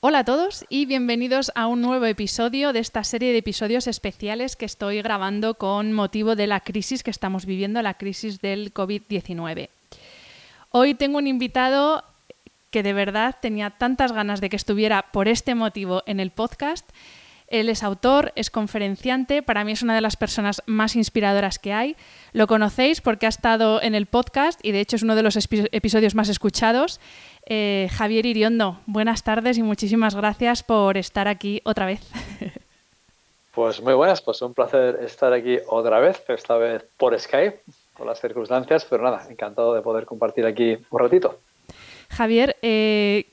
Hola a todos y bienvenidos a un nuevo episodio de esta serie de episodios especiales que estoy grabando con motivo de la crisis que estamos viviendo, la crisis del COVID-19. Hoy tengo un invitado que de verdad tenía tantas ganas de que estuviera por este motivo en el podcast. Él es autor, es conferenciante, para mí es una de las personas más inspiradoras que hay. Lo conocéis porque ha estado en el podcast y de hecho es uno de los episodios más escuchados. Eh, Javier Iriondo, buenas tardes y muchísimas gracias por estar aquí otra vez. Pues muy buenas, pues un placer estar aquí otra vez, esta vez por Skype, por las circunstancias, pero nada, encantado de poder compartir aquí un ratito. Javier, eh,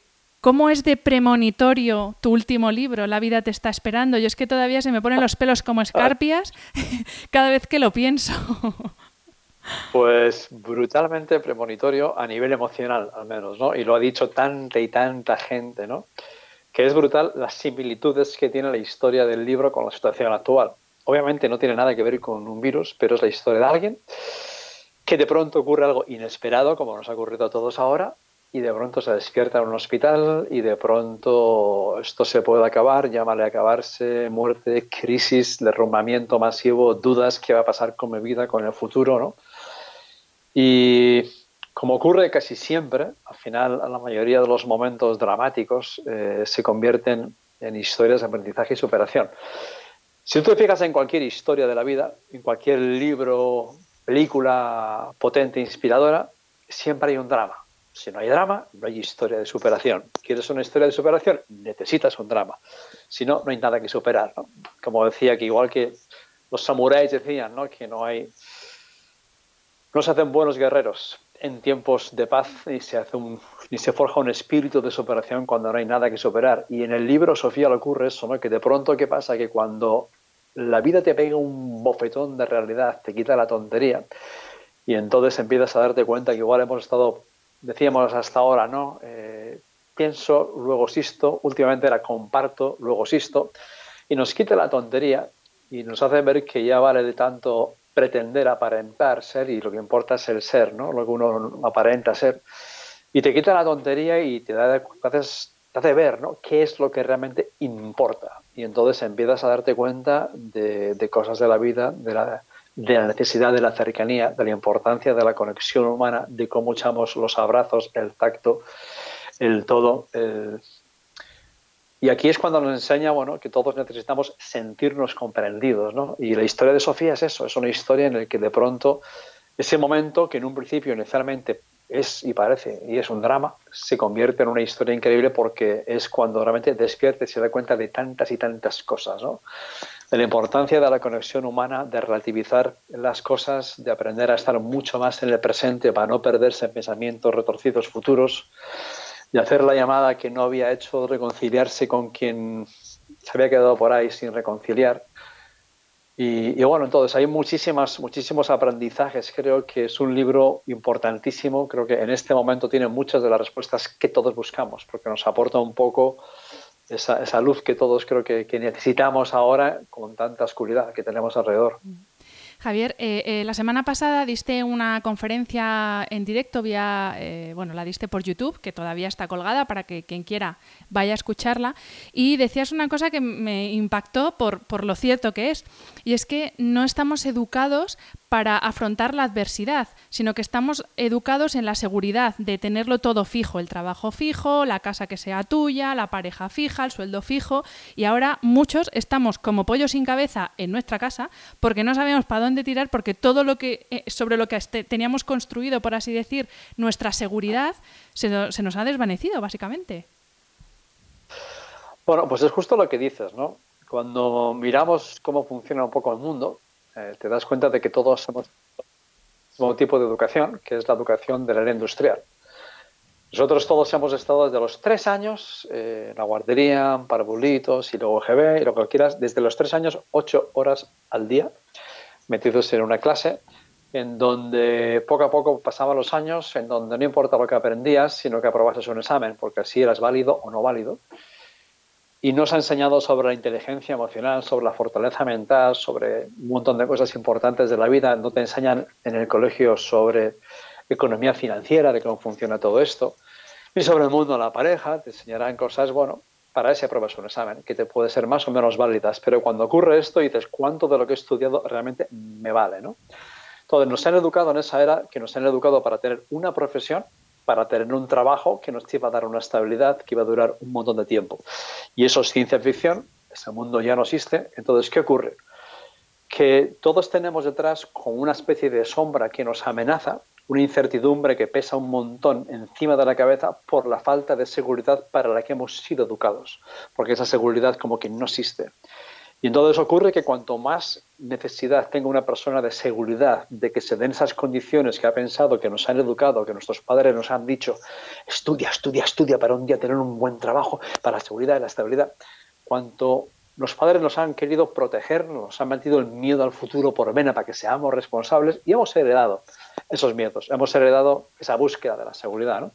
¿cómo es de premonitorio tu último libro, La vida te está esperando? Yo es que todavía se me ponen los pelos como escarpias cada vez que lo pienso. Pues brutalmente premonitorio a nivel emocional, al menos, ¿no? Y lo ha dicho tanta y tanta gente, ¿no? Que es brutal las similitudes que tiene la historia del libro con la situación actual. Obviamente no tiene nada que ver con un virus, pero es la historia de alguien que de pronto ocurre algo inesperado, como nos ha ocurrido a todos ahora, y de pronto se despierta en un hospital y de pronto esto se puede acabar, llámale a acabarse, muerte, crisis, derrumbamiento masivo, dudas, qué va a pasar con mi vida, con el futuro, ¿no? Y como ocurre casi siempre, al final la mayoría de los momentos dramáticos eh, se convierten en historias de aprendizaje y superación. Si tú te fijas en cualquier historia de la vida, en cualquier libro, película potente, inspiradora, siempre hay un drama. Si no hay drama, no hay historia de superación. ¿Quieres una historia de superación? Necesitas un drama. Si no, no hay nada que superar. Como decía que igual que los samuráis decían ¿no? que no hay no se hacen buenos guerreros en tiempos de paz y se, hace un, se forja un espíritu de superación cuando no hay nada que superar. Y en el libro Sofía le ocurre eso, ¿no? que de pronto, ¿qué pasa? Que cuando la vida te pega un bofetón de realidad, te quita la tontería, y entonces empiezas a darte cuenta que igual hemos estado, decíamos hasta ahora, ¿no? Eh, pienso, luego sisto, últimamente la comparto, luego sisto, y nos quita la tontería y nos hace ver que ya vale de tanto pretender aparentar ser y lo que importa es el ser, ¿no? Lo que uno aparenta ser. Y te quita la tontería y te, da, te, hace ver, ¿no? ¿Qué es lo que realmente importa? Y entonces empiezas a darte cuenta de cosas de la vida, de la, de la necesidad de la cercanía, de la importancia de la conexión humana, de cómo echamos los abrazos, el tacto, el todo, el, y aquí es cuando nos enseña bueno, que todos necesitamos sentirnos comprendidos. ¿no? Y la historia de Sofía es eso, es una historia en la que de pronto ese momento que en un principio inicialmente es y parece y es un drama, se convierte en una historia increíble porque es cuando realmente despierta y se da cuenta de tantas y tantas cosas, ¿no? De la importancia de la conexión humana, de relativizar las cosas, de aprender a estar mucho más en el presente para no perderse en pensamientos retorcidos futuros y hacer la llamada que no había hecho, reconciliarse con quien se había quedado por ahí sin reconciliar. Y, bueno, entonces hay muchísimas, muchísimos aprendizajes. Creo que es un libro importantísimo. Creo que en este momento tiene muchas de las respuestas que todos buscamos, porque nos aporta un poco esa, luz que todos creo que, que necesitamos ahora con tanta oscuridad que tenemos alrededor. Javier, eh, eh, la semana pasada diste una conferencia en directo vía, eh, bueno, la diste por YouTube, que todavía está colgada para que quien quiera vaya a escucharla, y decías una cosa que me impactó por, por lo cierto que es, y es que no estamos educados para afrontar la adversidad, sino que estamos educados en la seguridad de tenerlo todo fijo, el trabajo fijo, la casa que sea tuya, la pareja fija, el sueldo fijo, y ahora muchos estamos como pollo sin cabeza en nuestra casa porque no sabemos para dónde tirar, porque todo lo que eh, sobre lo que teníamos construido, por así decir, nuestra seguridad, se, se nos ha desvanecido, básicamente. Bueno, pues es justo lo que dices, ¿no? Cuando miramos cómo funciona un poco el mundo, eh, te das cuenta de que todos somos el mismo tipo de educación, que es la educación de la era industrial. Nosotros todos hemos estado desde los tres años eh, en la guardería, parvulitos y luego GB y lo que quieras, desde los tres años, ocho horas al día, metidos en una clase, en donde poco a poco pasaban los años, en donde no importa lo que aprendías, sino que aprobases un examen, porque así eras válido o no válido y nos ha enseñado sobre la inteligencia emocional, sobre la fortaleza mental, sobre un montón de cosas importantes de la vida. No te enseñan en el colegio sobre economía financiera, de cómo funciona todo esto, ni sobre el mundo de la pareja. Te enseñarán cosas, bueno, para ese pruebas un examen, que te puede ser más o menos válidas. Pero cuando ocurre esto, dices, ¿cuánto de lo que he estudiado realmente me vale? ¿no? Entonces, nos han educado en esa era, que nos han educado para tener una profesión para tener un trabajo que nos iba a dar una estabilidad que iba a durar un montón de tiempo. Y eso es ciencia ficción, ese mundo ya no existe. Entonces, ¿qué ocurre? Que todos tenemos detrás con una especie de sombra que nos amenaza, una incertidumbre que pesa un montón encima de la cabeza por la falta de seguridad para la que hemos sido educados, porque esa seguridad como que no existe. Y entonces ocurre que cuanto más necesidad tenga una persona de seguridad, de que se den esas condiciones que ha pensado, que nos han educado, que nuestros padres nos han dicho, estudia, estudia, estudia para un día tener un buen trabajo, para la seguridad y la estabilidad, cuanto los padres nos han querido proteger, nos han metido el miedo al futuro por vena para que seamos responsables y hemos heredado esos miedos, hemos heredado esa búsqueda de la seguridad.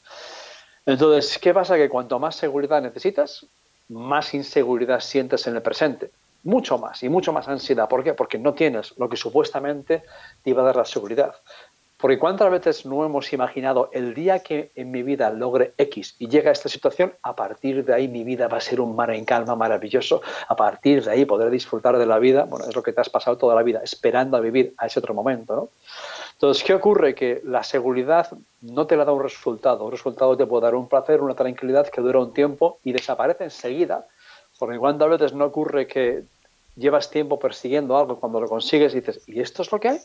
Entonces, ¿qué pasa? Que cuanto más seguridad necesitas, más inseguridad sientes en el presente mucho más y mucho más ansiedad. ¿Por qué? Porque no tienes lo que supuestamente te iba a dar la seguridad. Porque cuántas veces no hemos imaginado el día que en mi vida logre X y llega a esta situación, a partir de ahí mi vida va a ser un mar en calma maravilloso, a partir de ahí poder disfrutar de la vida, bueno, es lo que te has pasado toda la vida esperando a vivir a ese otro momento, ¿no? Entonces, ¿qué ocurre? Que la seguridad no te la da un resultado, un resultado te puede dar un placer, una tranquilidad que dura un tiempo y desaparece enseguida porque cuántas veces no ocurre que llevas tiempo persiguiendo algo, cuando lo consigues dices, ¿y esto es lo que hay?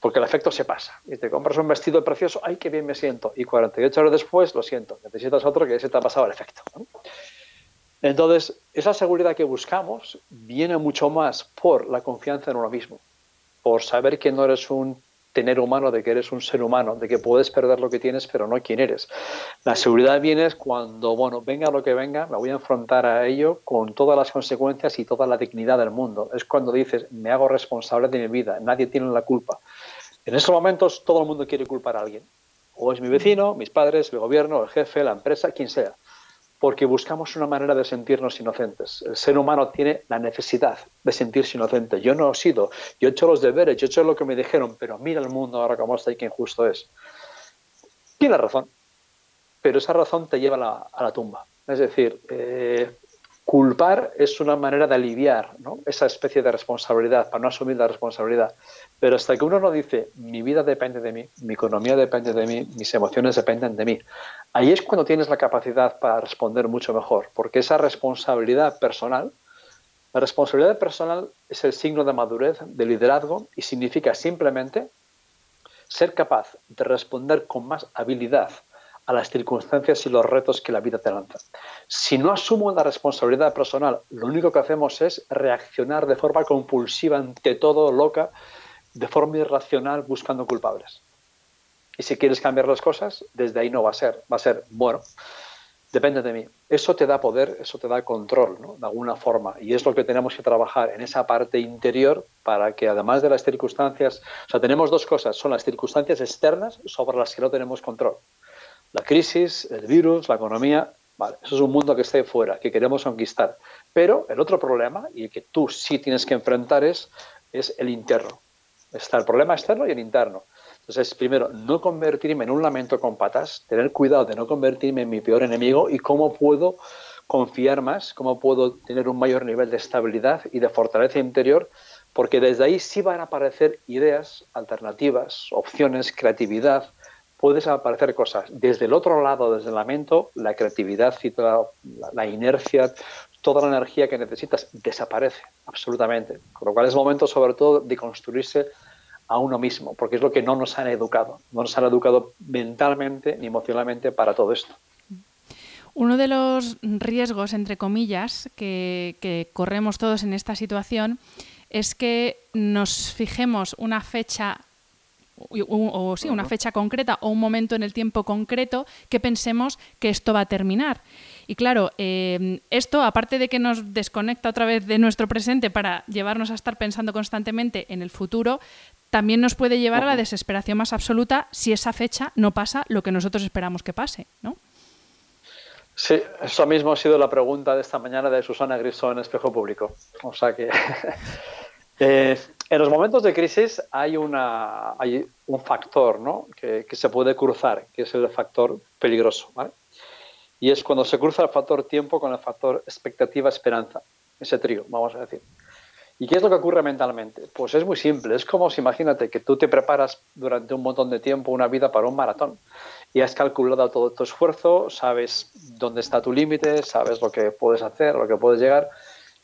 Porque el efecto se pasa. Y te compras un vestido precioso, ¡ay, qué bien me siento! Y 48 horas después, lo siento, necesitas otro que se te ha pasado el efecto. Entonces, esa seguridad que buscamos viene mucho más por la confianza en uno mismo, por saber que no eres un tener humano, de que eres un ser humano, de que puedes perder lo que tienes, pero no quién eres. La seguridad viene cuando, bueno, venga lo que venga, me voy a enfrentar a ello con todas las consecuencias y toda la dignidad del mundo. Es cuando dices, me hago responsable de mi vida, nadie tiene la culpa. En esos momentos todo el mundo quiere culpar a alguien. O es mi vecino, mis padres, el gobierno, el jefe, la empresa, quien sea porque buscamos una manera de sentirnos inocentes. El ser humano tiene la necesidad de sentirse inocente. Yo no he sido, yo he hecho los deberes, yo he hecho lo que me dijeron, pero mira el mundo ahora cómo está y qué injusto es. Tiene razón, pero esa razón te lleva a la, tumba. Es decir, eh, culpar es una manera de aliviar esa especie de responsabilidad, para no asumir la responsabilidad. Pero hasta que uno no dice, mi vida depende de mí, mi economía depende de mí, mis emociones dependen de mí, ahí es cuando tienes la capacidad para responder mucho mejor, porque esa responsabilidad personal, la responsabilidad personal es el signo de madurez, de liderazgo y significa simplemente ser capaz de responder con más habilidad a las circunstancias y los retos que la vida te lanza. Si no asumo la responsabilidad personal, lo único que hacemos es reaccionar de forma compulsiva ante todo, loca, de forma irracional buscando culpables. Y si quieres cambiar las cosas, desde ahí no va a ser. Va a ser, bueno, depende de mí. Eso te da poder, eso te da control, ¿no? De alguna forma. Y es lo que tenemos que trabajar en esa parte interior para que además de las circunstancias, o sea, tenemos dos cosas, son las circunstancias externas sobre las que no tenemos control. La crisis, el virus, la economía, vale, eso es un mundo que ahí fuera, que queremos conquistar. Pero el otro problema, y el que tú sí tienes que enfrentar, es, es el interno. Está el problema externo y el interno. Entonces, primero, no convertirme en un lamento con patas, tener cuidado de no convertirme en mi peor enemigo y cómo puedo confiar más, cómo puedo tener un mayor nivel de estabilidad y de fortaleza interior porque desde ahí sí van a aparecer ideas, alternativas, opciones, creatividad, puedes aparecer cosas. Desde el otro lado, desde el lamento, la creatividad la, inercia, toda la energía que necesitas desaparece absolutamente. Con lo cual es momento sobre todo de construirse a uno mismo, porque es lo que no nos han educado. No nos han educado mentalmente ni emocionalmente para todo esto. Uno de los riesgos, entre comillas, que, corremos todos en esta situación es que nos fijemos una fecha o, sí, una fecha concreta o un momento en el tiempo concreto que pensemos que esto va a terminar. Y claro, eh, esto, aparte de que nos desconecta otra vez de nuestro presente para llevarnos a estar pensando constantemente en el futuro, también nos puede llevar a la desesperación más absoluta si esa fecha no pasa lo que nosotros esperamos que pase, ¿no? Sí, eso mismo ha sido la pregunta de esta mañana de Susana Griso en Espejo Público. O sea que eh, en los momentos de crisis hay, una, hay un factor ¿no? que, que, se puede cruzar, que es el factor peligroso. ¿vale? Y es cuando se cruza el factor tiempo con el factor expectativa-esperanza, ese trío, vamos a decir. ¿Y qué es lo que ocurre mentalmente? Pues es muy simple. Es como si imagínate que tú te preparas durante un montón de tiempo una vida para un maratón y has calculado todo tu esfuerzo, sabes dónde está tu límite, sabes lo que puedes hacer, lo que puedes llegar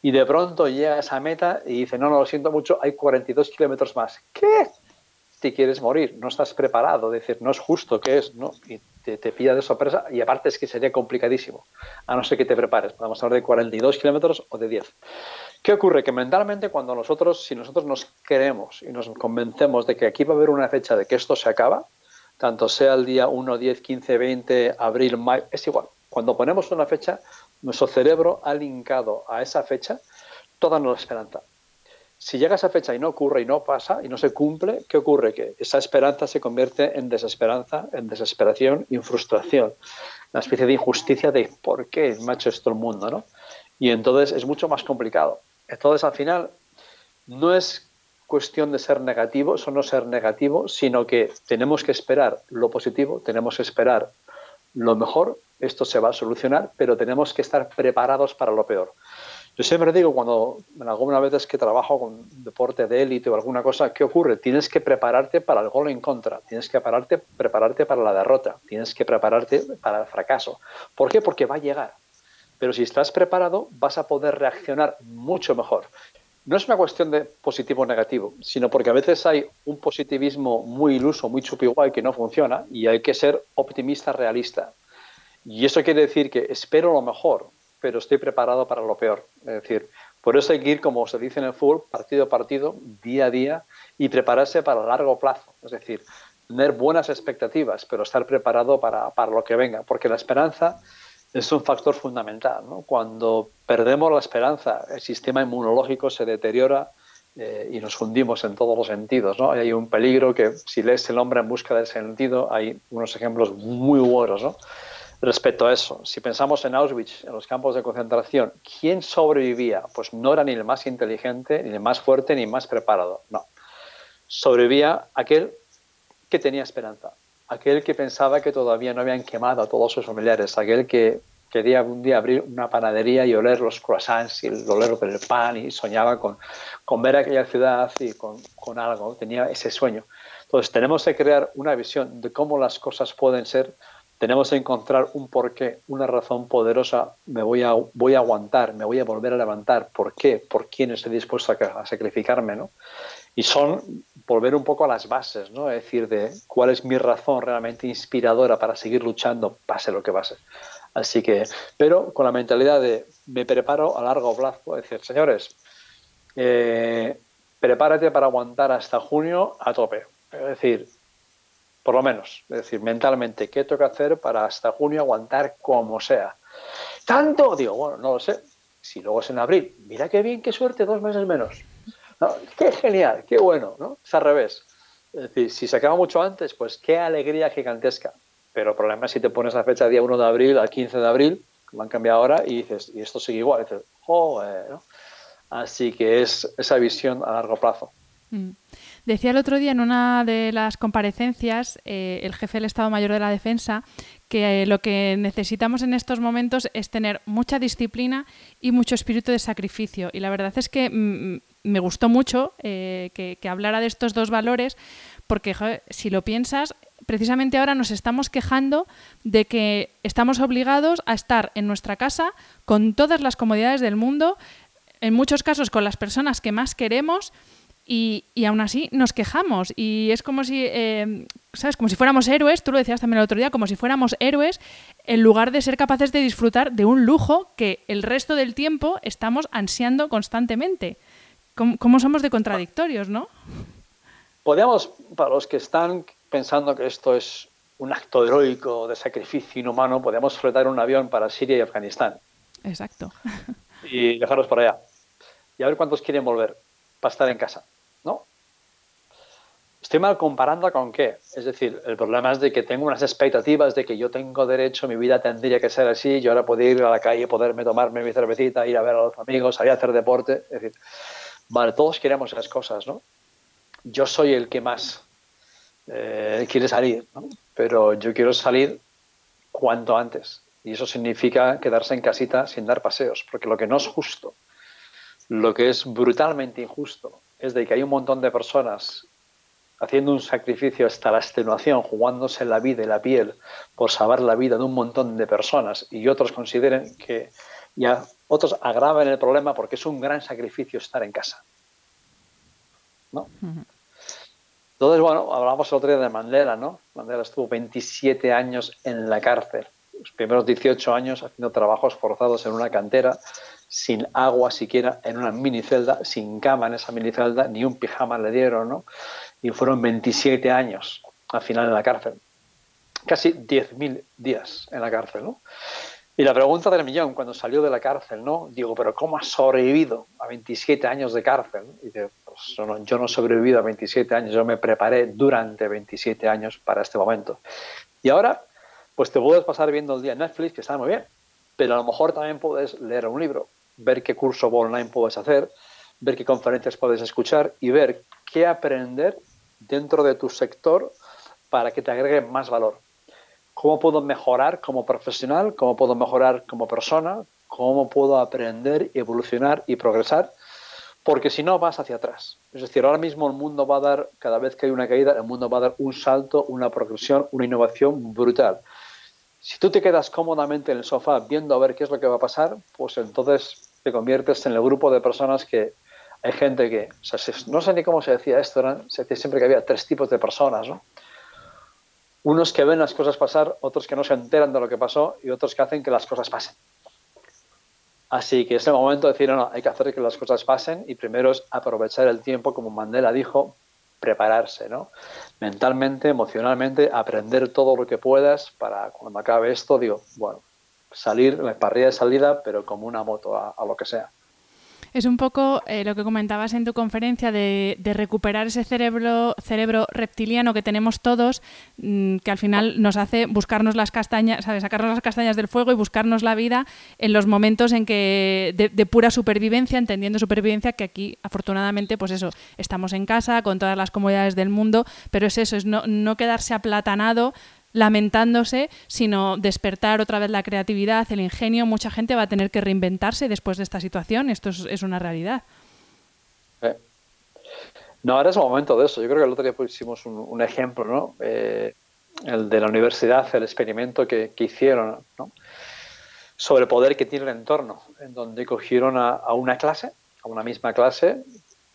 y de pronto llega esa meta y dice, no, no, lo siento mucho, hay 42 kilómetros más. ¿Qué? Te quieres morir, no estás preparado, decir, no es justo, ¿qué es? ¿No? Te, te pilla de sorpresa y aparte es que sería complicadísimo, a no ser que te prepares. Podemos hablar de 42 kilómetros o de 10. ¿Qué ocurre? Que mentalmente cuando nosotros, si nosotros nos creemos y nos convencemos de que aquí va a haber una fecha de que esto se acaba, tanto sea el día 1, 10, 15, 20, abril, mayo, es igual. Cuando ponemos una fecha, nuestro cerebro ha linkado a esa fecha toda nuestra esperanza si llega esa fecha y no ocurre y no pasa y no se cumple, ¿qué ocurre? Que esa esperanza se convierte en desesperanza, en desesperación y en frustración. Una especie de injusticia de ¿por qué hecho esto el mundo? ¿no? Y entonces es mucho más complicado. Entonces al final no es cuestión de ser negativo, eso no ser negativo, sino que tenemos que esperar lo positivo, tenemos que esperar lo mejor, esto se va a solucionar, pero tenemos que estar preparados para lo peor. Yo siempre digo, cuando en algunas veces que trabajo con deporte de élite o alguna cosa, ¿qué ocurre? Tienes que prepararte para el gol en contra, tienes que prepararte, prepararte para la derrota, tienes que prepararte para el fracaso. ¿Por qué? Porque va a llegar. Pero si estás preparado, vas a poder reaccionar mucho mejor. No es una cuestión de positivo o negativo, sino porque a veces hay un positivismo muy iluso, muy chupiguay que no funciona y hay que ser optimista, realista. Y eso quiere decir que espero lo mejor, pero estoy preparado para lo peor. Es decir, por eso hay que ir, como se dice en el fútbol, partido a partido, día a día, y prepararse para largo plazo. Es decir, tener buenas expectativas, pero estar preparado para, para lo que venga, porque la esperanza es un factor fundamental. Cuando perdemos la esperanza, el sistema inmunológico se deteriora eh, y nos hundimos en todos los sentidos. ¿no? Hay un peligro que, si lees El hombre en busca del sentido, hay unos ejemplos muy buenos. ¿no? Respecto a eso, si pensamos en Auschwitz, en los campos de concentración, ¿quién sobrevivía? Pues no era ni el más inteligente, ni el más fuerte, ni el más preparado. No. Sobrevivía aquel que tenía esperanza, aquel que pensaba que todavía no habían quemado a todos sus familiares, aquel que quería un día abrir una panadería y oler los croissants y el olor del pan y soñaba con, con ver aquella ciudad y con, con algo, tenía ese sueño. Entonces tenemos que crear una visión de cómo las cosas pueden ser tenemos que encontrar un porqué, una razón poderosa. Me voy a, voy a aguantar, me voy a volver a levantar. ¿Por qué? ¿Por quién estoy dispuesto a, sacrificarme? ¿no? Y son volver un poco a las bases, ¿no? Es decir, de cuál es mi razón realmente inspiradora para seguir luchando, pase lo que pase. Así que, pero con la mentalidad de me preparo a largo plazo, es decir, señores, eh, prepárate para aguantar hasta junio a tope. Es decir, por lo menos, es decir, mentalmente, ¿qué tengo que hacer para hasta junio aguantar como sea? ¿Tanto? Digo, bueno, no lo sé. Si luego es en abril, mira qué bien, qué suerte, dos meses menos. qué genial, qué bueno, ¿no? Es al revés. Es decir, si se acaba mucho antes, pues qué alegría gigantesca. Pero el problema es si te pones la fecha día 1 de abril al 15 de abril, que han cambiado ahora, y dices, y esto sigue igual. Así que es esa visión a largo plazo. Mm. Decía el otro día en una de las comparecencias eh, el jefe del Estado Mayor de la Defensa que eh, lo que necesitamos en estos momentos es tener mucha disciplina y mucho espíritu de sacrificio. Y la verdad es que mm, mm, me gustó mucho eh, que, hablara de estos dos valores porque si lo piensas, precisamente ahora nos estamos quejando de que estamos obligados a estar en nuestra casa con todas las comodidades del mundo, en muchos casos con las personas que más queremos. Y, aún así nos quejamos y es como si, eh, ¿sabes? Como si fuéramos héroes, tú lo decías también el otro día, como si fuéramos héroes en lugar de ser capaces de disfrutar de un lujo que el resto del tiempo estamos ansiando constantemente. ¿Cómo, somos de contradictorios, no? Podríamos, para los que están pensando que esto es un acto heroico de sacrificio inhumano, podemos flotar un avión para Siria y Afganistán. Exacto. Y dejarlos por allá. Y a ver cuántos quieren volver para estar en casa, ¿no? Estoy mal comparando con qué. Es decir, el problema es de que tengo unas expectativas de que yo tengo derecho, mi vida tendría que ser así, yo ahora puedo ir a la calle, poderme tomarme mi cervecita, ir a ver a los amigos, salir a hacer deporte. Es decir, vale, todos queremos esas cosas, ¿no? Yo soy el que más eh, quiere salir, ¿no? pero yo quiero salir cuanto antes. Y eso significa quedarse en casita sin dar paseos, porque lo que no es justo, lo que es brutalmente injusto, es de que hay un montón de personas haciendo un sacrificio hasta la extenuación, jugándose la vida y la piel por salvar la vida de un montón de personas y otros consideren que ya otros agraven el problema porque es un gran sacrificio estar en casa. ¿No? Entonces, bueno, hablamos el otro día de Mandela, ¿no? Mandela estuvo 27 años en la cárcel, los primeros 18 años haciendo trabajos forzados en una cantera, sin agua siquiera, en una minicelda, sin cama en esa minicelda, ni un pijama le dieron, ¿no? Y fueron 27 años al final en la cárcel. Casi 10.000 días en la cárcel, ¿no? Y la pregunta del millón, cuando salió de la cárcel, ¿no? Digo, pero ¿cómo has sobrevivido a 27 años de cárcel? Y digo, pues yo no he sobrevivido a 27 años, yo me preparé durante 27 años para este momento. Y ahora, pues te puedes pasar viendo el día en Netflix, que está muy bien, pero a lo mejor también puedes leer un libro, ver qué curso online puedes hacer, ver qué conferencias puedes escuchar y ver qué aprender dentro de tu sector para que te agregue más valor cómo puedo mejorar como profesional, cómo puedo mejorar como persona, cómo puedo aprender, evolucionar y progresar, porque si no vas hacia atrás. Es decir, ahora mismo el mundo va a dar, cada vez que hay una caída, el mundo va a dar un salto, una progresión, una innovación brutal. Si tú te quedas cómodamente en el sofá viendo a ver qué es lo que va a pasar, pues entonces te conviertes en el grupo de personas que hay gente que, no sé ni cómo se decía esto, se decía siempre que había tres tipos de personas, ¿no? unos que ven las cosas pasar, otros que no se enteran de lo que pasó y otros que hacen que las cosas pasen. Así que es el momento de decir, no, hay que hacer que las cosas pasen y primero es aprovechar el tiempo, como Mandela dijo, prepararse, ¿no? Mentalmente, emocionalmente, aprender todo lo que puedas para cuando acabe esto, digo, bueno, salir, la parrilla de salida, pero como una moto a lo que sea. Es un poco eh, lo que comentabas en tu conferencia de, recuperar ese cerebro, cerebro reptiliano que tenemos todos, mm, que al final nos hace buscarnos las castañas, ¿sabes? sacarnos las castañas del fuego y buscarnos la vida en los momentos en que de, pura supervivencia, entendiendo supervivencia, que aquí afortunadamente, pues eso, estamos en casa con todas las comodidades del mundo, pero es eso, es no, no quedarse aplatanado lamentándose, sino despertar otra vez la creatividad, el ingenio. Mucha gente va a tener que reinventarse después de esta situación. Esto es, una realidad. No, ahora es el momento de eso. Yo creo que el otro día pusimos un, ejemplo, ¿no? Eh, el de la universidad, el experimento que, hicieron, ¿no? sobre el poder que tiene el entorno, en donde cogieron a una clase, a una misma clase,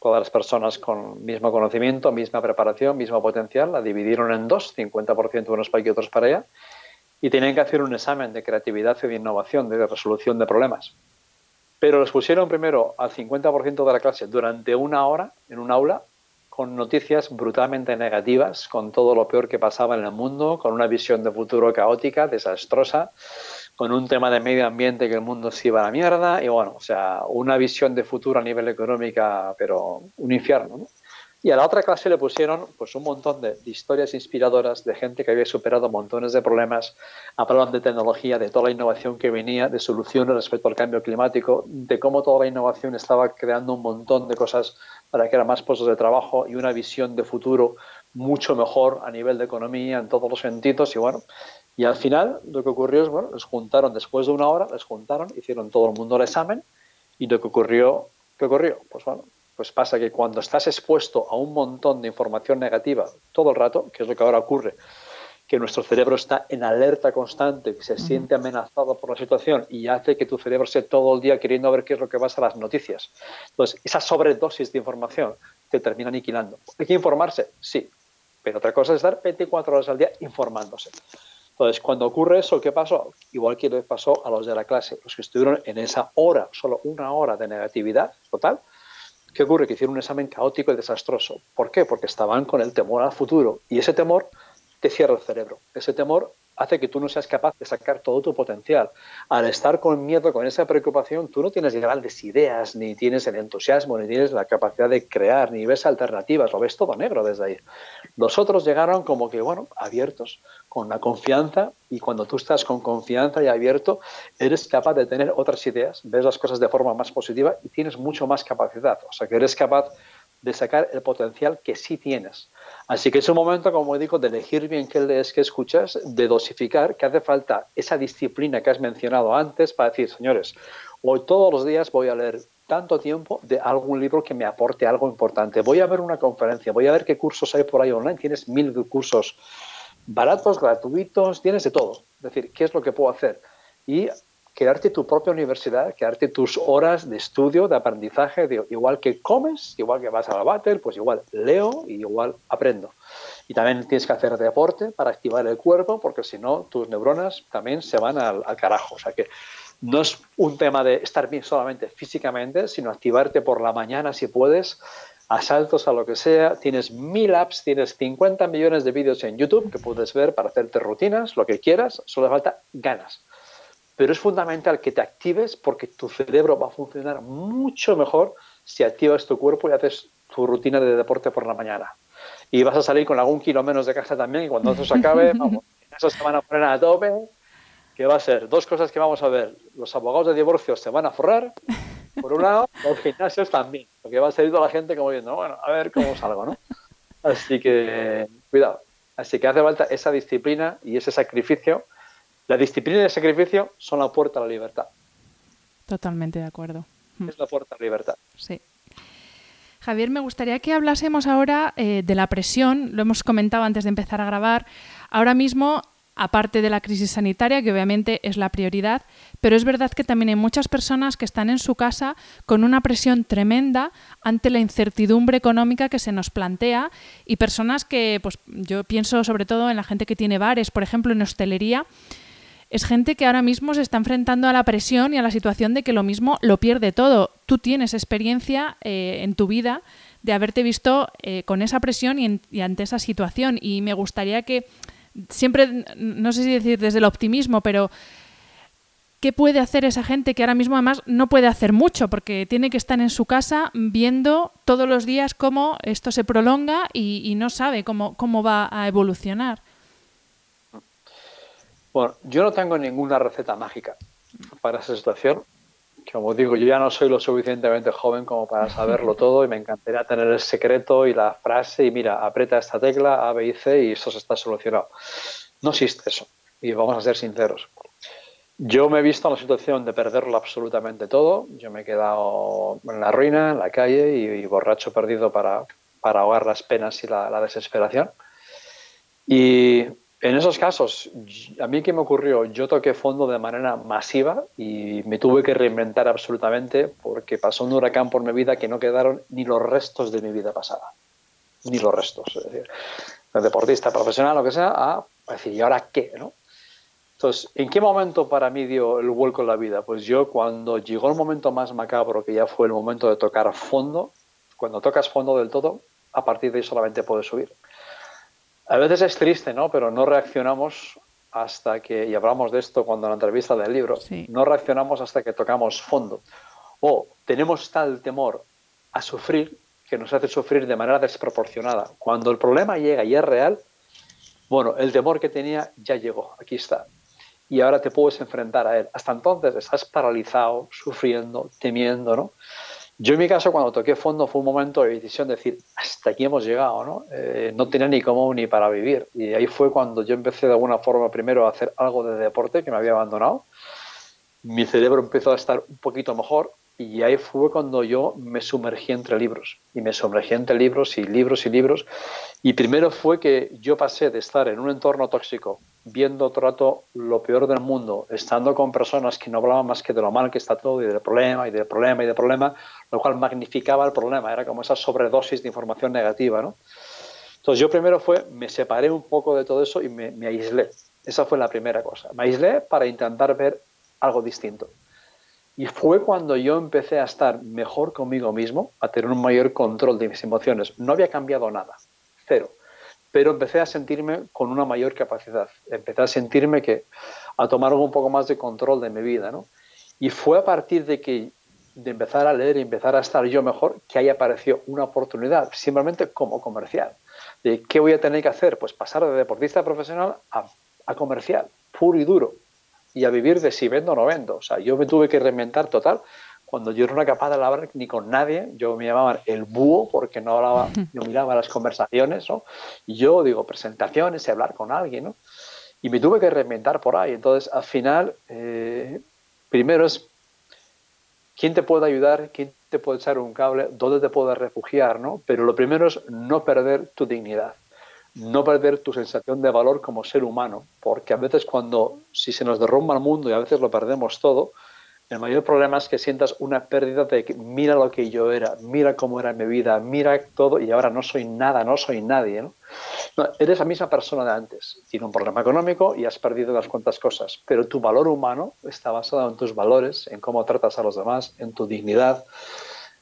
todas las personas con mismo conocimiento, misma preparación, mismo potencial, la dividieron en dos, 50% unos para aquí y otros para allá, y tenían que hacer un examen de creatividad y de innovación, de resolución de problemas. Pero los pusieron primero al 50% de la clase durante una hora en un aula con noticias brutalmente negativas, con todo lo peor que pasaba en el mundo, con una visión de futuro caótica, desastrosa, con un tema de medio ambiente que el mundo se iba a la mierda y bueno, o sea, una visión de futuro a nivel económica, pero un infierno. ¿no? Y a la otra clase le pusieron pues un montón de, historias inspiradoras de gente que había superado montones de problemas, hablaban de tecnología, de toda la innovación que venía, de soluciones respecto al cambio climático, de cómo toda la innovación estaba creando un montón de cosas para que eran más puestos de trabajo y una visión de futuro mucho mejor a nivel de economía en todos los sentidos. Y bueno, y al final lo que ocurrió es, bueno, les juntaron después de una hora, les juntaron, hicieron todo el mundo el examen y lo que ocurrió, ¿qué ocurrió? Pues bueno, pues pasa que cuando estás expuesto a un montón de información negativa todo el rato, que es lo que ahora ocurre, que nuestro cerebro está en alerta constante, que se siente amenazado por la situación y hace que tu cerebro esté todo el día queriendo ver qué es lo que pasa a las noticias. Entonces, esa sobredosis de información te termina aniquilando. ¿Hay que informarse? Sí, pero otra cosa es estar 24 horas al día informándose. Entonces, cuando ocurre eso, ¿qué pasó? Igual que le pasó a los de la clase, los que estuvieron en esa hora, solo una hora de negatividad total, ¿Qué ocurre? Que hicieron un examen caótico y desastroso. ¿Por qué? Porque estaban con el temor al futuro. Y ese temor te cierra el cerebro. Ese temor hace que tú no seas capaz de sacar todo tu potencial. Al estar con miedo, con esa preocupación, tú no tienes grandes ideas, ni tienes el entusiasmo, ni tienes la capacidad de crear, ni ves alternativas, lo ves todo negro desde ahí. Los otros llegaron como que, bueno, abiertos, con la confianza, y cuando tú estás con confianza y abierto, eres capaz de tener otras ideas, ves las cosas de forma más positiva y tienes mucho más capacidad. O sea, que eres capaz de sacar el potencial que sí tienes. Así que es un momento, como digo, de elegir bien qué lees, qué escuchas, de dosificar, que hace falta esa disciplina que has mencionado antes para decir, señores, hoy todos los días voy a leer tanto tiempo de algún libro que me aporte algo importante. Voy a ver una conferencia, voy a ver qué cursos hay por ahí online. Tienes mil cursos baratos, gratuitos, tienes de todo. Es decir, ¿qué es lo que puedo hacer? Y crearte tu propia universidad, crearte tus horas de estudio, de aprendizaje, igual que comes, igual que vas a la battle, pues igual leo y igual aprendo. Y también tienes que hacer deporte para activar el cuerpo, porque si no, tus neuronas también se van al, carajo. O sea que no es un tema de estar bien solamente físicamente, sino activarte por la mañana si puedes, a saltos a lo que sea. Tienes mil apps, tienes 50 millones de vídeos en YouTube que puedes ver para hacerte rutinas, lo que quieras, solo falta ganas pero es fundamental que te actives porque tu cerebro va a funcionar mucho mejor si activas tu cuerpo y haces tu rutina de deporte por la mañana. Y vas a salir con algún kilo menos de casa también y cuando eso se acabe, vamos, eso se van a poner a tope, que va a ser dos cosas que vamos a ver. Los abogados de divorcio se van a forrar, por un lado, los gimnasios también, porque va a salir toda la gente como viendo, bueno, a ver cómo salgo, ¿no? Así que, cuidado. Así que hace falta esa disciplina y ese sacrificio la disciplina y el sacrificio son la puerta a la libertad. Totalmente de acuerdo. Es la puerta a la libertad. Sí. Javier, me gustaría que hablásemos ahora eh, de la presión. Lo hemos comentado antes de empezar a grabar. Ahora mismo, aparte de la crisis sanitaria, que obviamente es la prioridad, pero es verdad que también hay muchas personas que están en su casa con una presión tremenda ante la incertidumbre económica que se nos plantea y personas que, pues yo pienso sobre todo en la gente que tiene bares, por ejemplo, en hostelería es gente que ahora mismo se está enfrentando a la presión y a la situación de que lo mismo lo pierde todo. Tú tienes experiencia eh, en tu vida de haberte visto eh, con esa presión y, ante esa situación. Y me gustaría que siempre, no sé si decir desde el optimismo, pero ¿qué puede hacer esa gente que ahora mismo además no puede hacer mucho porque tiene que estar en su casa viendo todos los días cómo esto se prolonga y, y no sabe cómo, cómo va a evolucionar? Bueno, yo no tengo ninguna receta mágica para esa situación. Como digo, yo ya no soy lo suficientemente joven como para saberlo todo y me encantaría tener el secreto y la frase y mira, aprieta esta tecla A, B y C y eso se está solucionado. No existe eso y vamos a ser sinceros. Yo me he visto en la situación de perderlo absolutamente todo. Yo me he quedado en la ruina, en la calle y, borracho perdido para, para, ahogar las penas y la, la desesperación. Y en esos casos, a mí qué me ocurrió, yo toqué fondo de manera masiva y me tuve que reinventar absolutamente porque pasó un huracán por mi vida que no quedaron ni los restos de mi vida pasada, ni los restos, es decir, deportista profesional, lo que sea, a decir, ¿y ahora qué? ¿no? Entonces, ¿en qué momento para mí dio el vuelco en la vida? Pues yo cuando llegó el momento más macabro, que ya fue el momento de tocar fondo, cuando tocas fondo del todo, a partir de ahí solamente puedes subir. A veces es triste, ¿no? Pero no reaccionamos hasta que, y hablamos de esto cuando en la entrevista del libro, no reaccionamos hasta que tocamos fondo. O tenemos tal temor a sufrir que nos hace sufrir de manera desproporcionada. Cuando el problema llega y es real, bueno, el temor que tenía ya llegó, aquí está. Y ahora te puedes enfrentar a él. Hasta entonces estás paralizado, sufriendo, temiendo, ¿no? Yo en mi caso cuando toqué fondo fue un momento de decisión de decir, hasta aquí hemos llegado, ¿no? Eh, no tenía ni cómo ni para vivir. Y ahí fue cuando yo empecé de alguna forma primero a hacer algo de deporte que me había abandonado. Mi cerebro empezó a estar un poquito mejor y ahí fue cuando yo me sumergí entre libros. Y me sumergí entre libros y libros y libros. Y primero fue que yo pasé de estar en un entorno tóxico, viendo todo lo peor del mundo, estando con personas que no hablaban más que de lo mal que está todo y del problema y del problema y del problema, lo cual magnificaba el problema. Era como esa sobredosis de información negativa, ¿no? Entonces yo primero fue, me separé un poco de todo eso y me aislé. Esa fue la primera cosa. Me aislé para intentar ver algo distinto. Y fue cuando yo empecé a estar mejor conmigo mismo, a tener un mayor control de mis emociones. No había cambiado nada, cero. Pero empecé a sentirme con una mayor capacidad. Empecé a sentirme que, a tomar un poco más de control de mi vida, ¿no? Y fue a partir de que de empezar a leer y empezar a estar yo mejor, que ahí apareció una oportunidad, simplemente como comercial. De qué voy a tener que hacer, pues pasar de deportista profesional a, a comercial, puro y duro y a vivir de si vendo o no vendo. O sea, yo me tuve que reinventar total. Cuando yo no era capaz de hablar ni con nadie, yo me llamaban el búho porque no hablaba, yo miraba las conversaciones, ¿no? Y yo digo presentaciones y hablar con alguien, ¿no? Y me tuve que reinventar por ahí. Entonces, al final, eh, primero es quién te puede ayudar, quién te puede echar un cable, dónde te puedes refugiar, ¿no? Pero lo primero es no perder tu dignidad no perder tu sensación de valor como ser humano, porque a veces cuando, si se nos derrumba el mundo y a veces lo perdemos todo, el mayor problema es que sientas una pérdida de que mira lo que yo era, mira cómo era mi vida, mira todo y ahora no soy nada, no soy nadie. eres la misma persona de antes. Tienes un problema económico y has perdido unas cuantas cosas, pero tu valor humano está basado en tus valores, en cómo tratas a los demás, en tu dignidad,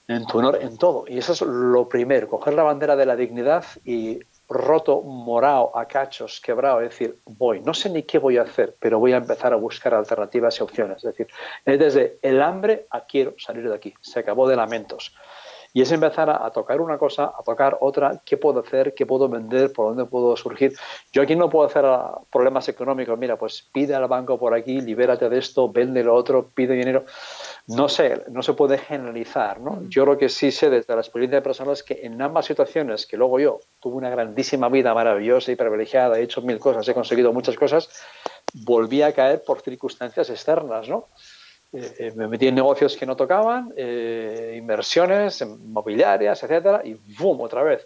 en tu honor, en todo. Y eso es lo primero, coger la bandera de la dignidad y roto, morado, a cachos, quebrado, es decir, voy, no sé ni qué voy a hacer, pero voy a empezar a buscar alternativas y opciones. Es decir, es desde el hambre a quiero salir de aquí, se acabó de lamentos. Y es empezar a, tocar una cosa, a tocar otra, qué puedo hacer, qué puedo vender, por dónde puedo surgir. Yo aquí no puedo hacer ah, problemas económicos, mira, pues pide al banco por aquí, libérate de esto, vende lo otro, pide dinero. No sé, no se puede generalizar, ¿no? Yo lo que sí sé desde la experiencia de personas es que en ambas situaciones, que luego yo tuve una grandísima vida maravillosa y privilegiada, he hecho mil cosas, he conseguido muchas cosas, volví a caer por circunstancias externas, ¿no? Eh, eh, me metí en negocios que no tocaban, eh, inversiones inmobiliarias, etcétera, y ¡bum! otra vez.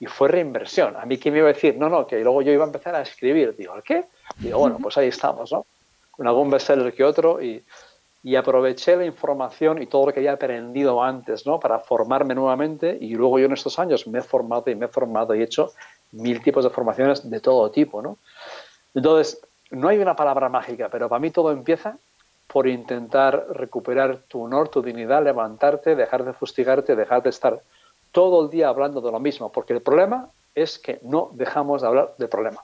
Y fue reinversión. A mí, ¿quién me iba a decir? No, no, que luego yo iba a empezar a escribir. Digo, ¿el qué? Digo, bueno, pues ahí estamos, ¿no? Con algún bestseller que otro y, y aproveché la información y todo lo que había aprendido antes, ¿no? Para formarme nuevamente y luego yo en estos años me he formado y me he formado y he hecho mil tipos de formaciones de todo tipo, ¿no? Entonces, no hay una palabra mágica, pero para mí todo empieza por intentar recuperar tu honor, tu dignidad, levantarte, dejar de fustigarte, dejar de estar todo el día hablando de lo mismo, porque el problema es que no dejamos de hablar del problema.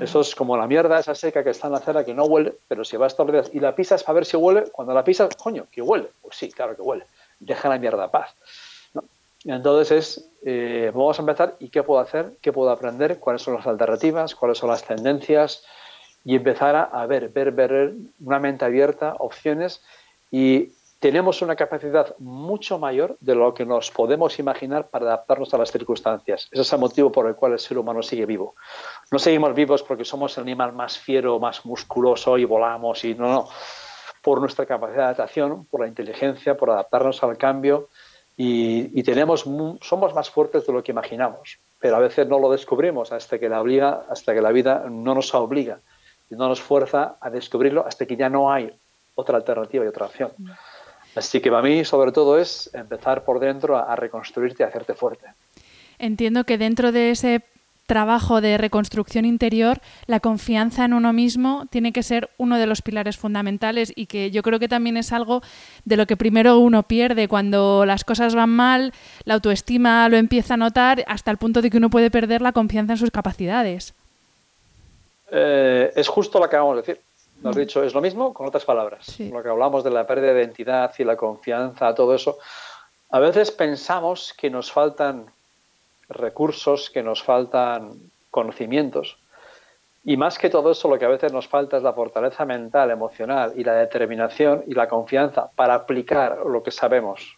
Eso es como la mierda esa seca que está en la acera que no huele, pero si vas todos los días y la pisas para ver si huele, cuando la pisas, coño, que huele. Pues sí, claro que huele. Deja la mierda a paz. Entonces es, eh, vamos a empezar y qué puedo hacer, qué puedo aprender, cuáles son las alternativas, cuáles son las tendencias, y empezar a, ver, ver, ver, una mente abierta, opciones y tenemos una capacidad mucho mayor de lo que nos podemos imaginar para adaptarnos a las circunstancias. Ese es el motivo por el cual el ser humano sigue vivo. No seguimos vivos porque somos el animal más fiero, más musculoso y volamos y no, no. Por nuestra capacidad de adaptación, por la inteligencia, por adaptarnos al cambio y, tenemos, somos más fuertes de lo que imaginamos. Pero a veces no lo descubrimos hasta que la, obliga, hasta que la vida no nos obliga y no nos fuerza a descubrirlo hasta que ya no hay otra alternativa y otra opción. Así que para mí, sobre todo, es empezar por dentro a, reconstruirte y a hacerte fuerte. Entiendo que dentro de ese trabajo de reconstrucción interior, la confianza en uno mismo tiene que ser uno de los pilares fundamentales y que yo creo que también es algo de lo que primero uno pierde cuando las cosas van mal, la autoestima lo empieza a notar hasta el punto de que uno puede perder la confianza en sus capacidades. Eh, es justo lo que acabamos de decir. Lo has dicho, es lo mismo con otras palabras. Lo que hablamos de la pérdida de identidad y la confianza, todo eso. A veces pensamos que nos faltan recursos, que nos faltan conocimientos. Y más que todo eso, lo que a veces nos falta es la fortaleza mental, emocional y la determinación y la confianza para aplicar lo que sabemos.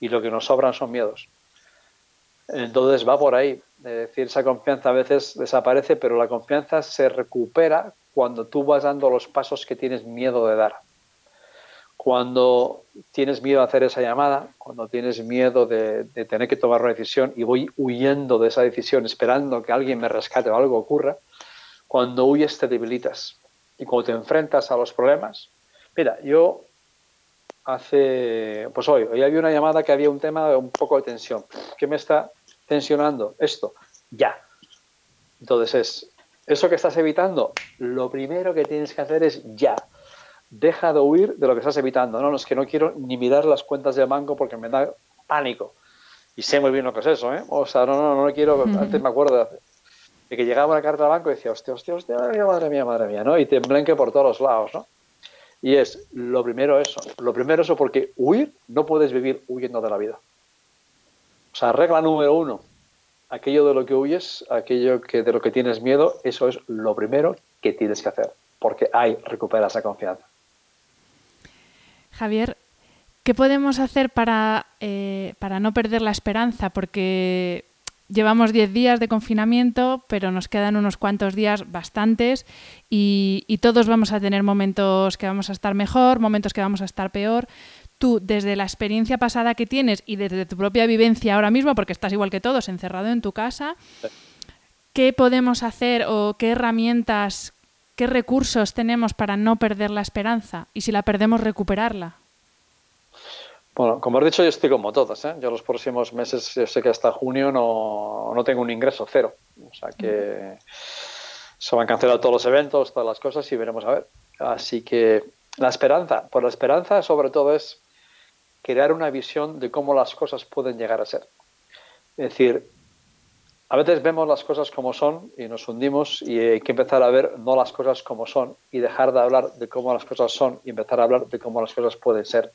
Y lo que nos sobran son miedos. Entonces va por ahí. Es decir, esa confianza a veces desaparece, pero la confianza se recupera cuando tú vas dando los pasos que tienes miedo de dar. Cuando tienes miedo de hacer esa llamada, cuando tienes miedo de, tener que tomar una decisión y voy huyendo de esa decisión esperando que alguien me rescate o algo ocurra, cuando huyes te debilitas. Y cuando te enfrentas a los problemas, mira, yo hace, pues hoy, hoy había una llamada que había un tema de un poco de tensión. ¿Qué me está tensionando? Esto, ya. Entonces es, eso que estás evitando, lo primero que tienes que hacer es ya. Deja de huir de lo que estás evitando. No, no es que no quiero ni mirar las cuentas de banco porque me da pánico. Y sé muy bien lo que es eso, ¿eh? O sea, no, no, no, quiero. Antes me acuerdo de, que llegaba una carta al banco y decía, hostia, hostia, hostia, madre mía, madre mía, ¿no? Y te emblenque por todos los lados, ¿no? Y es lo primero eso. Lo primero eso porque huir no puedes vivir huyendo de la vida. O sea, regla número uno, aquello de lo que huyes, aquello que de lo que tienes miedo, eso es lo primero que tienes que hacer, porque ahí recuperas la confianza. Javier, ¿qué podemos hacer para, eh, para no perder la esperanza? Porque llevamos 10 días de confinamiento, pero nos quedan unos cuantos días bastantes y, todos vamos a tener momentos que vamos a estar mejor, momentos que vamos a estar peor tú desde la experiencia pasada que tienes y desde tu propia vivencia ahora mismo, porque estás igual que todos, encerrado en tu casa, ¿qué podemos hacer o qué herramientas, qué recursos tenemos para no perder la esperanza y si la perdemos recuperarla? Bueno, como has dicho, yo estoy como todos. ¿eh? Yo los próximos meses, yo sé que hasta junio no, no tengo un ingreso cero. O sea que se van a cancelar todos los eventos, todas las cosas y veremos a ver. Así que la esperanza, por la esperanza sobre todo es crear una visión de cómo las cosas pueden llegar a ser. Es decir, a veces vemos las cosas como son y nos hundimos y hay que empezar a ver no las cosas como son y dejar de hablar de cómo las cosas son y empezar a hablar de cómo las cosas pueden ser.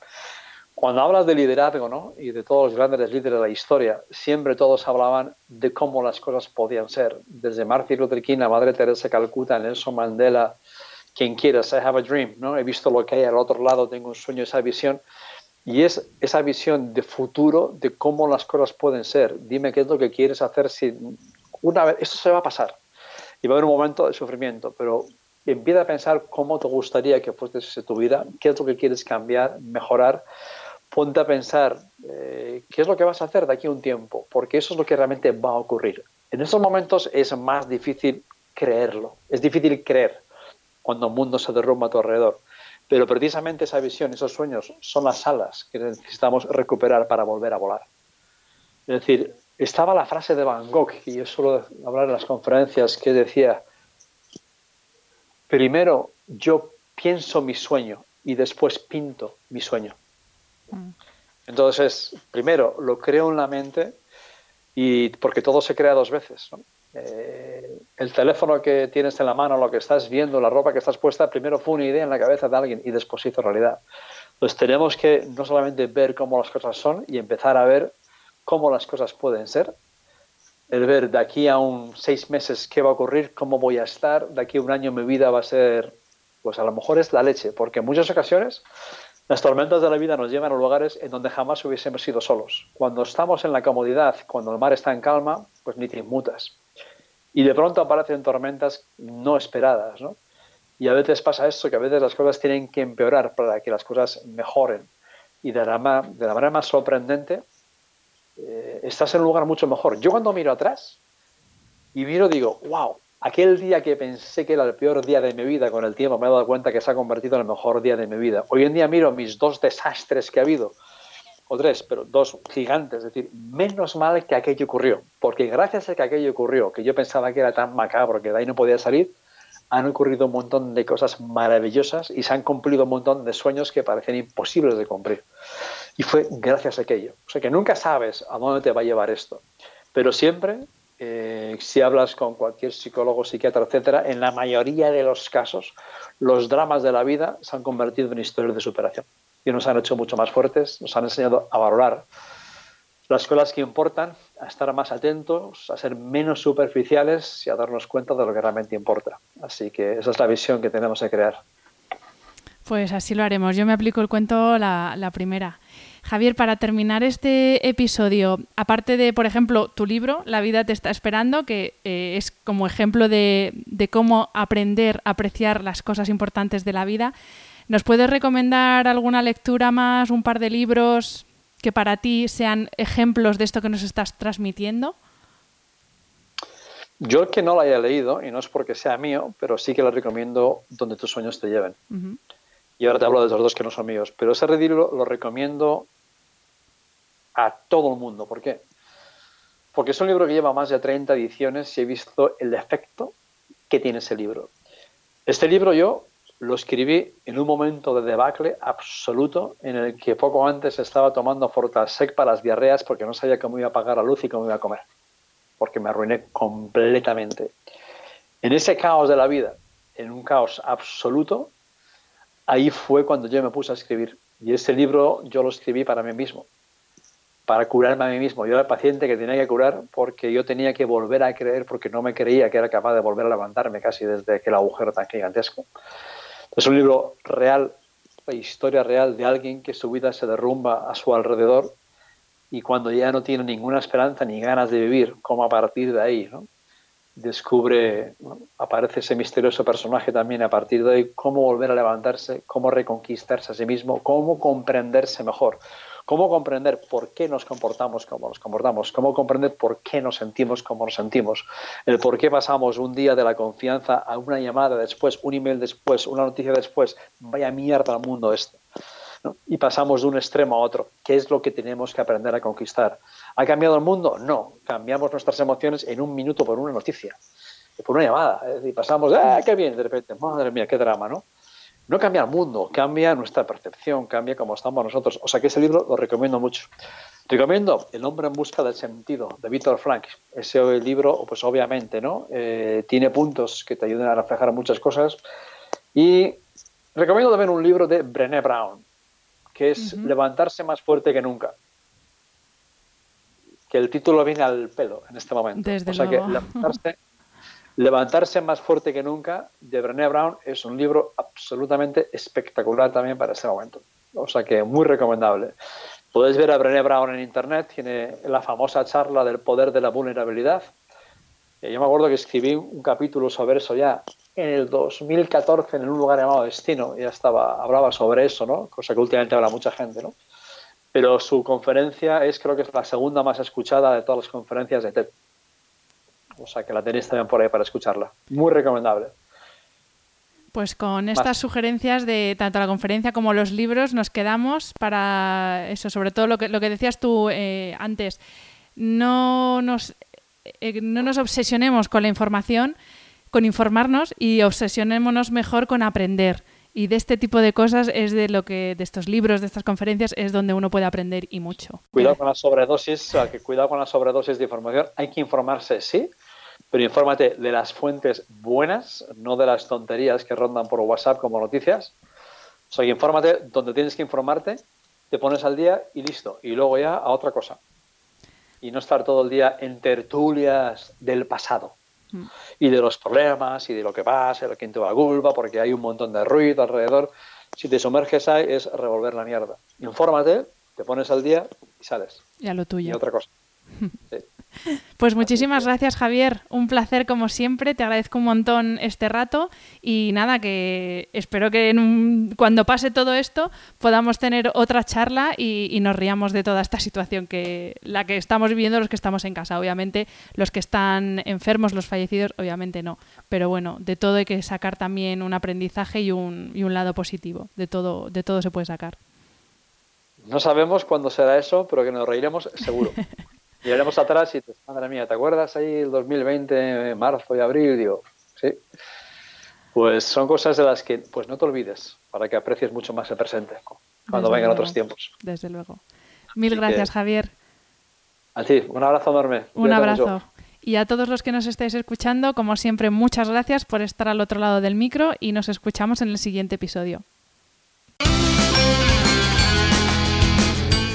Cuando hablas de liderazgo ¿no? y de todos los grandes líderes de la historia, siempre todos hablaban de cómo las cosas podían ser. Desde Martin Luther King a Madre Teresa Calcuta, Nelson Mandela, quien quieras, I have a dream, ¿no? he visto lo que hay al otro lado, tengo un sueño, esa visión. Y es esa visión de futuro de cómo las cosas pueden ser. Dime qué es lo que quieres hacer si una vez esto se va a pasar y va a haber un momento de sufrimiento, pero empieza a pensar cómo te gustaría que fuese tu vida, qué es lo que quieres cambiar, mejorar. Ponte a pensar eh, qué es lo que vas a hacer de aquí a un tiempo, porque eso es lo que realmente va a ocurrir. En esos momentos es más difícil creerlo, es difícil creer cuando el mundo se derrumba a tu alrededor. Pero precisamente esa visión, esos sueños, son las alas que necesitamos recuperar para volver a volar. Es decir, estaba la frase de Van Gogh, y yo suelo hablar en las conferencias, que decía, primero yo pienso mi sueño y después pinto mi sueño. Mm. Entonces, primero lo creo en la mente y porque todo se crea dos veces. ¿no? Eh, el teléfono que tienes en la mano, lo que estás viendo, la ropa que estás puesta, primero fue una idea en la cabeza de alguien y después hizo realidad. Entonces tenemos que no solamente ver cómo las cosas son y empezar a ver cómo las cosas pueden ser, el ver de aquí a un seis meses qué va a ocurrir, cómo voy a estar, de aquí a un año mi vida va a ser, pues a lo mejor es la leche, porque en muchas ocasiones las tormentas de la vida nos llevan a lugares en donde jamás hubiésemos sido solos. Cuando estamos en la comodidad, cuando el mar está en calma, pues ni te inmutas y de pronto aparecen tormentas no esperadas, ¿no? Y a veces pasa esto, que a veces las cosas tienen que empeorar para que las cosas mejoren. Y de la, manera más sorprendente, eh, estás en un lugar mucho mejor. Yo cuando miro atrás y miro digo, wow, aquel día que pensé que era el peor día de mi vida, con el tiempo me he dado cuenta que se ha convertido en el mejor día de mi vida. Hoy en día miro mis dos desastres que ha habido o tres, pero dos gigantes. Es decir, menos mal que aquello ocurrió, porque gracias a que aquello ocurrió, que yo pensaba que era tan macabro que de ahí no podía salir, han ocurrido un montón de cosas maravillosas y se han cumplido un montón de sueños que parecían imposibles de cumplir. Y fue gracias a aquello. O sea que nunca sabes a dónde te va a llevar esto, pero siempre, eh, si hablas con cualquier psicólogo, psiquiatra, etcétera, en la mayoría de los casos, los dramas de la vida se han convertido en historias de superación y nos han hecho mucho más fuertes, nos han enseñado a valorar las cosas que importan, a estar más atentos, a ser menos superficiales y a darnos cuenta de lo que realmente importa. Así que esa es la visión que tenemos que crear. Pues así lo haremos. Yo me aplico el cuento la, primera. Javier, para terminar este episodio, aparte de, por ejemplo, tu libro, La vida te está esperando, que eh, es como ejemplo de, cómo aprender a apreciar las cosas importantes de la vida, ¿nos puedes recomendar alguna lectura más, un par de libros que para ti sean ejemplos de esto que nos estás transmitiendo? Yo que no lo haya leído, y no es porque sea mío, pero sí que lo recomiendo donde tus sueños te lleven. Y ahora te hablo de los dos que no son míos. Pero ese libro lo recomiendo a todo el mundo. ¿Por qué? Porque es un libro que lleva más de 30 ediciones y he visto el efecto que tiene ese libro. Este libro yo lo escribí en un momento de debacle absoluto en el que poco antes estaba tomando Fortasec para las diarreas porque no sabía cómo iba a pagar la luz y cómo iba a comer. Porque me arruiné completamente. En ese caos de la vida, en un caos absoluto, ahí fue cuando yo me puse a escribir. Y ese libro yo lo escribí para mí mismo para curarme a mí mismo. Yo era el paciente que tenía que curar porque yo tenía que volver a creer porque no me creía que era capaz de volver a levantarme casi desde aquel agujero tan gigantesco. Es un libro real, la historia real de alguien que su vida se derrumba a su alrededor y cuando ya no tiene ninguna esperanza ni ganas de vivir, como a partir de ahí, descubre, aparece ese misterioso personaje también a partir de ahí, cómo volver a levantarse, cómo reconquistarse a sí mismo, cómo comprenderse mejor cómo comprender por qué nos comportamos como nos comportamos, cómo comprender por qué nos sentimos como nos sentimos, el por qué pasamos un día de la confianza a una llamada después, un email después, una noticia después, vaya mierda al mundo este. Y pasamos de un extremo a otro. ¿Qué es lo que tenemos que aprender a conquistar? ¿Ha cambiado el mundo? No. Cambiamos nuestras emociones en un minuto por una noticia, por una llamada. Decir, pasamos, ¡ah, qué bien! De repente, madre mía, qué drama, ¿no? No cambia el mundo, cambia nuestra percepción, cambia cómo estamos nosotros. O sea que ese libro lo recomiendo mucho. Recomiendo El hombre en busca del sentido de Víctor Frank. Ese libro, pues obviamente, ¿no? Eh, tiene puntos que te ayudan a reflejar muchas cosas. Y recomiendo también un libro de Brené Brown, que es Levantarse más fuerte que nunca. Que el título viene al pelo en este momento. Desde o sea que levantarse Levantarse más fuerte que nunca de Brené Brown es un libro absolutamente espectacular también para ese momento. O sea que muy recomendable. Podéis ver a Brené Brown en internet, tiene la famosa charla del poder de la vulnerabilidad. Yo me acuerdo que escribí un capítulo sobre eso ya en el 2014 en un lugar llamado Destino, ya estaba, hablaba sobre eso, ¿no? Cosa que últimamente habla mucha gente, ¿no? Pero su conferencia es, creo que es la segunda más escuchada de todas las conferencias de TED. O sea que la tenéis también por ahí para escucharla. Muy recomendable. Pues con estas sugerencias de tanto la conferencia como los libros nos quedamos para eso, sobre todo lo que, lo que decías tú eh, antes, no nos, eh, no nos obsesionemos con la información, con informarnos y obsesionémonos mejor con aprender. Y de este tipo de cosas es de lo que, de estos libros, de estas conferencias, es donde uno puede aprender y mucho. Cuidado con la sobredosis, o sea, que cuidado con la sobredosis de información. Hay que informarse, sí, pero infórmate de las fuentes buenas, no de las tonterías que rondan por WhatsApp como noticias. O sea, infórmate donde tienes que informarte, te pones al día y listo. Y luego ya a otra cosa. Y no estar todo el día en tertulias del pasado. Mm. Y de los problemas y de lo que pasa, de quién te va a culpa, porque hay un montón de ruido alrededor. Si te sumerges ahí es revolver la mierda. Infórmate, te pones al día y sales. Y a lo tuyo. Y otra cosa. Sí. Pues muchísimas gracias, Javier. Un placer como siempre. Te agradezco un montón este rato y nada, que espero que cuando pase todo esto podamos tener otra charla y, nos riamos de toda esta situación que la que estamos viviendo los que estamos en casa. Obviamente los que están enfermos, los fallecidos, obviamente no. Pero bueno, de todo hay que sacar también un aprendizaje y un, y un lado positivo. De todo, de todo se puede sacar. No sabemos cuándo será eso, pero que nos reiremos seguro. Miraremos atrás y, madre mía, ¿te acuerdas ahí el 2020, marzo y abril? Digo, sí. Pues son cosas de las que pues no te olvides para que aprecies mucho más el presente cuando vengan otros tiempos. Desde luego. Mil gracias, Javier. A ti, un abrazo enorme. Un abrazo. Y a todos los que nos estáis escuchando, como siempre, muchas gracias por estar al otro lado del micro y nos escuchamos en el siguiente episodio.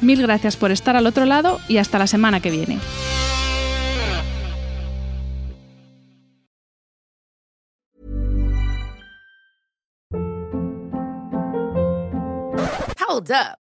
Mil gracias por estar al otro lado y hasta la semana que viene. Hold up.